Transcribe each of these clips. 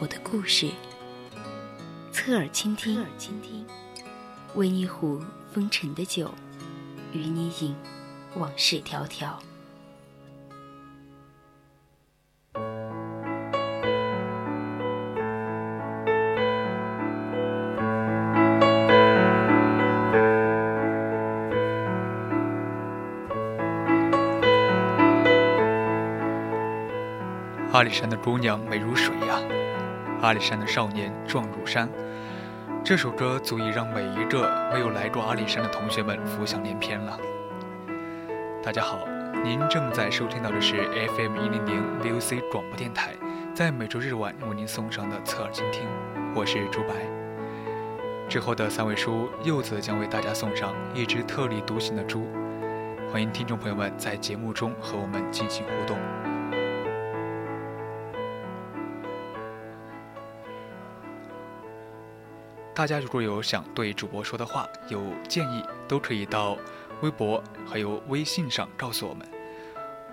我的故事，侧耳倾听，侧耳倾听。温一壶风尘的酒，与你饮往事迢迢。阿里山的姑娘美如水呀，阿里山的少年壮如山。这首歌足以让每一个没有来过阿里山的同学们浮想联翩了。大家好，您正在收听到的是 FM 一零零 VOC 广播电台，在每周日晚为您送上的侧耳倾听，我是朱白。之后的三位书柚子将为大家送上一只特立独行的猪，欢迎听众朋友们在节目中和我们进行互动。大家如果有想对主播说的话、有建议，都可以到微博还有微信上告诉我们。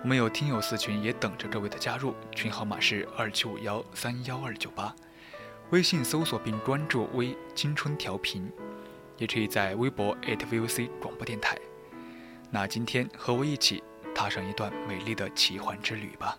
我们有听友私群也等着各位的加入，群号码是二七五幺三幺二九八。微信搜索并关注“微青春调频”，也可以在微博 @VOC 广播电台。那今天和我一起踏上一段美丽的奇幻之旅吧。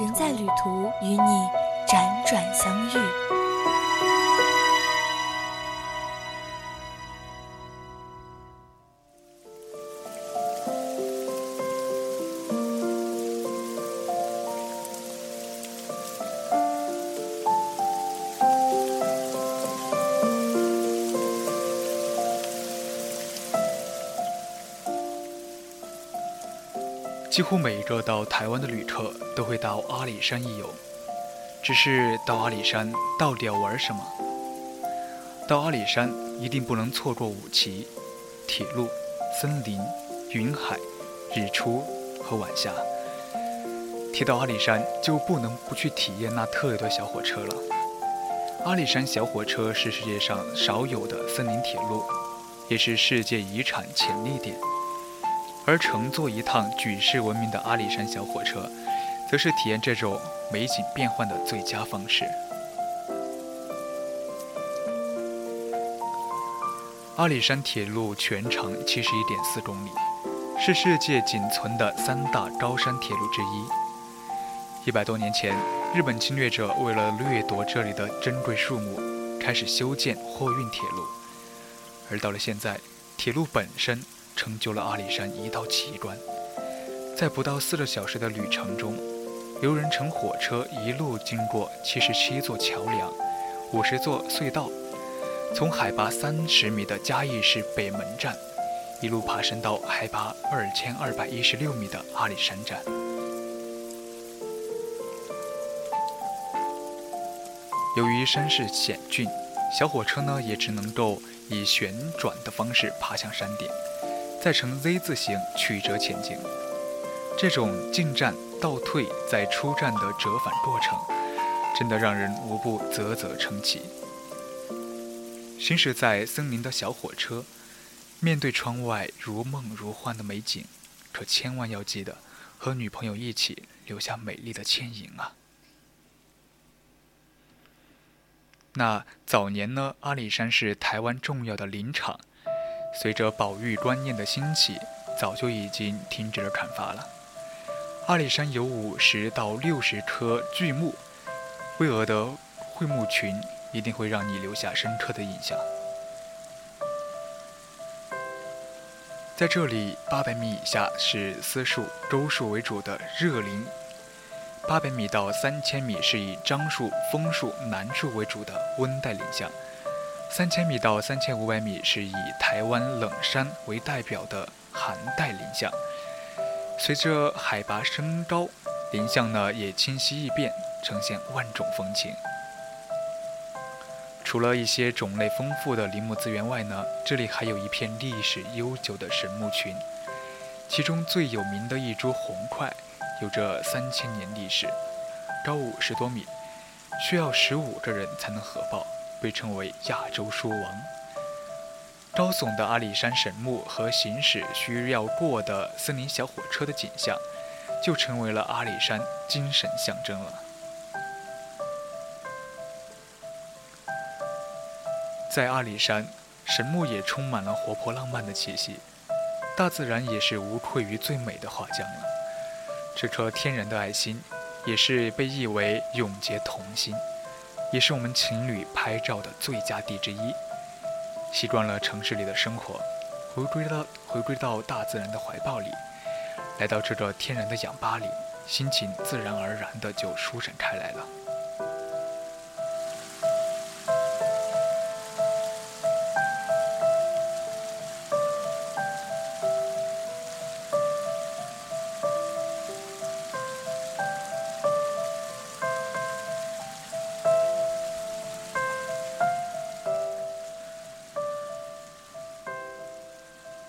人在旅途，与你辗转相遇。几乎每一个到台湾的旅客都会到阿里山一游，只是到阿里山到底要玩什么？到阿里山一定不能错过五旗、铁路、森林、云海、日出和晚霞。提到阿里山，就不能不去体验那特有的小火车了。阿里山小火车是世界上少有的森林铁路，也是世界遗产潜力点。而乘坐一趟举世闻名的阿里山小火车，则是体验这种美景变换的最佳方式。阿里山铁路全长七十一点四公里，是世界仅存的三大高山铁路之一。一百多年前，日本侵略者为了掠夺这里的珍贵树木，开始修建货运铁路，而到了现在，铁路本身。成就了阿里山一道奇观，在不到四个小时的旅程中，游人乘火车一路经过七十七座桥梁、五十座隧道，从海拔三十米的嘉义市北门站，一路爬升到海拔二千二百一十六米的阿里山站。由于山势险峻，小火车呢也只能够以旋转的方式爬向山顶。再呈 Z 字形曲折前进，这种进站倒退再出站的折返过程，真的让人无不啧啧称奇。行驶在森林的小火车，面对窗外如梦如幻的美景，可千万要记得和女朋友一起留下美丽的倩影啊！那早年呢，阿里山是台湾重要的林场，随着保育观念的兴起，早就已经停止了砍伐了。阿里山有五十到六十棵巨木，巍峨的桧木群一定会让你留下深刻的印象。在这里，八百米以下是私树、周树为主的热林；八百米到三千米是以樟树、枫树、楠树为主的温带林相；三千米到三千五百米是以台湾冷杉为代表的寒带林相。随着海拔升高，林相呢也清晰易变，呈现万种风情。除了一些种类丰富的林木资源外呢，这里还有一片历史悠久的神木群，其中最有名的一株红桧，有着三千年历史，高五十多米，需要十五个人才能合抱，被称为亚洲树王。高耸的阿里山神木和行驶需要过的森林小火车的景象，就成为了阿里山精神象征了。在阿里山，神木也充满了活泼浪漫的气息，大自然也是无愧于最美的画匠了。这颗天然的爱心，也是被译为永结同心，也是我们情侣拍照的最佳地之一。习惯了城市里的生活，回归到回归到大自然的怀抱里，来到这个天然的氧吧里，心情自然而然的就舒展开来了。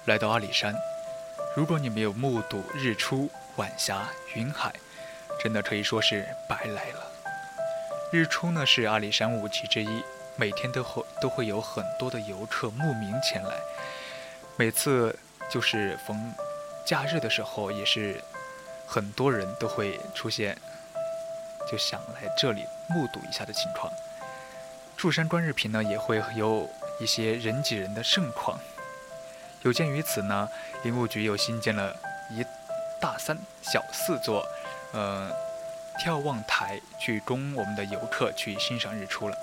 来到阿里山，如果你没有目睹日出、晚霞、云海，真的可以说是白来了。日出呢是阿里山五奇之一，每天都会都会有很多的游客慕名前来。每次就是逢假日的时候，也是很多人都会出现，就想来这里目睹一下的情况。柱山观日平呢，也会有一些人挤人的盛况。有鉴于此呢，林务局又新建了一大三小四座，呃，眺望台，去供我们的游客去欣赏日出了。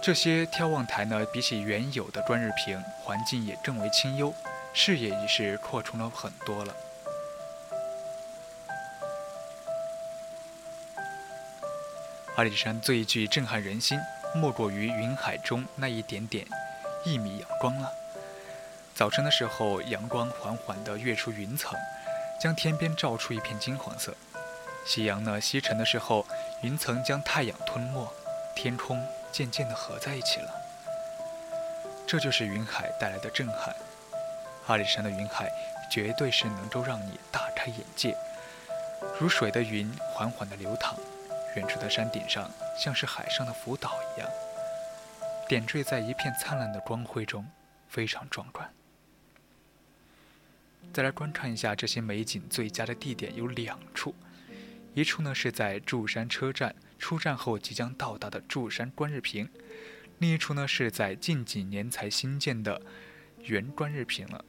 这些眺望台呢，比起原有的观日屏，环境也更为清幽，视野也是扩充了很多了。阿里山最具震撼人心，莫过于云海中那一点点一米阳光了。早晨的时候，阳光缓缓地跃出云层，将天边照出一片金黄色。夕阳呢西沉的时候，云层将太阳吞没，天空渐渐地合在一起了。这就是云海带来的震撼。阿里山的云海绝对是能够让你大开眼界。如水的云缓缓地流淌，远处的山顶上像是海上的浮岛一样，点缀在一片灿烂的光辉中，非常壮观。再来观看一下这些美景最佳的地点有两处，一处呢是在柱山车站出站后即将到达的柱山观日屏，另一处呢是在近几年才新建的原观日屏了。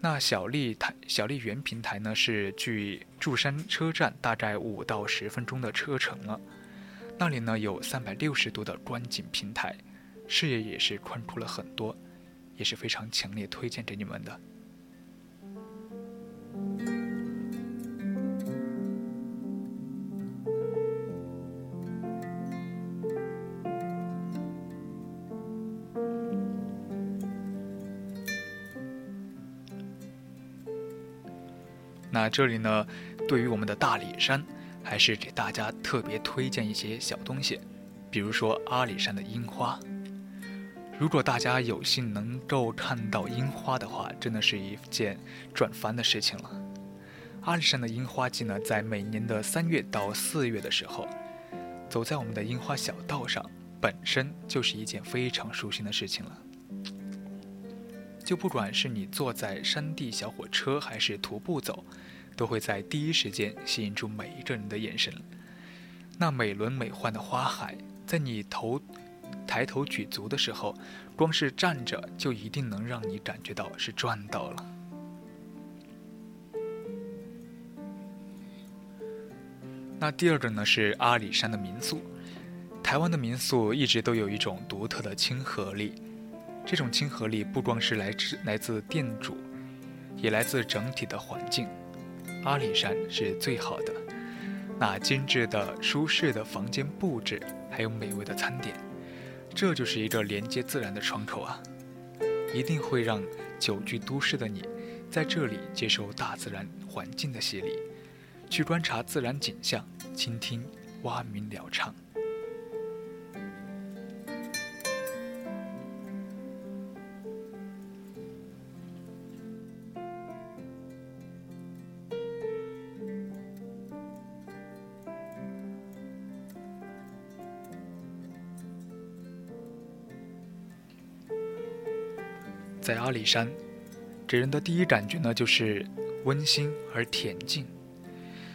那小丽台小丽原平台呢是距柱山车站大概五到十分钟的车程了，那里呢有三百六十度的观景平台，视野也是宽阔了很多，也是非常强烈推荐给你们的。那这里呢，对于我们的大理山，还是给大家特别推荐一些小东西，比如说阿里山的樱花。如果大家有幸能够看到樱花的话，真的是一件赚翻的事情了。阿里山的樱花季呢，在每年的三月到四月的时候，走在我们的樱花小道上，本身就是一件非常舒心的事情了。就不管是你坐在山地小火车，还是徒步走，都会在第一时间吸引住每一个人的眼神。那美轮美奂的花海，在你头抬头举足的时候，光是站着就一定能让你感觉到是赚到了。那第二个呢是阿里山的民宿。台湾的民宿一直都有一种独特的亲和力，这种亲和力不光是来自来自店主，也来自整体的环境。阿里山是最好的，那精致的、舒适的房间布置，还有美味的餐点，这就是一个连接自然的窗口啊！一定会让久居都市的你，在这里接受大自然环境的洗礼，去观察自然景象，倾听蛙鸣鸟唱。在阿里山，给人的第一感觉呢就是温馨而恬静，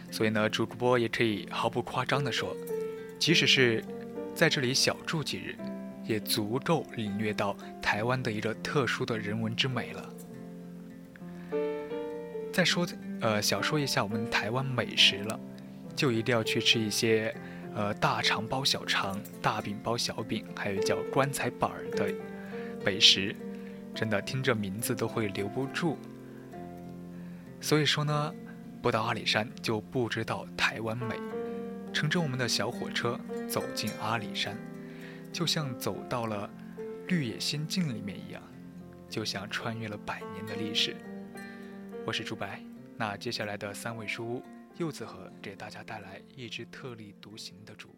所以呢，主播也可以毫不夸张地说，即使是在这里小住几日，也足够领略到台湾的一个特殊的人文之美了。再说，呃，小说一下我们台湾美食了，就一定要去吃一些，呃，大肠包小肠、大饼包小饼，还有叫棺材板儿的美食。真的听着名字都会留不住，所以说呢，不到阿里山就不知道台湾美。乘着我们的小火车走进阿里山，就像走到了《绿野仙境》里面一样，就像穿越了百年的历史。我是朱白，那接下来的三位书屋柚子和给大家带来一只特立独行的主。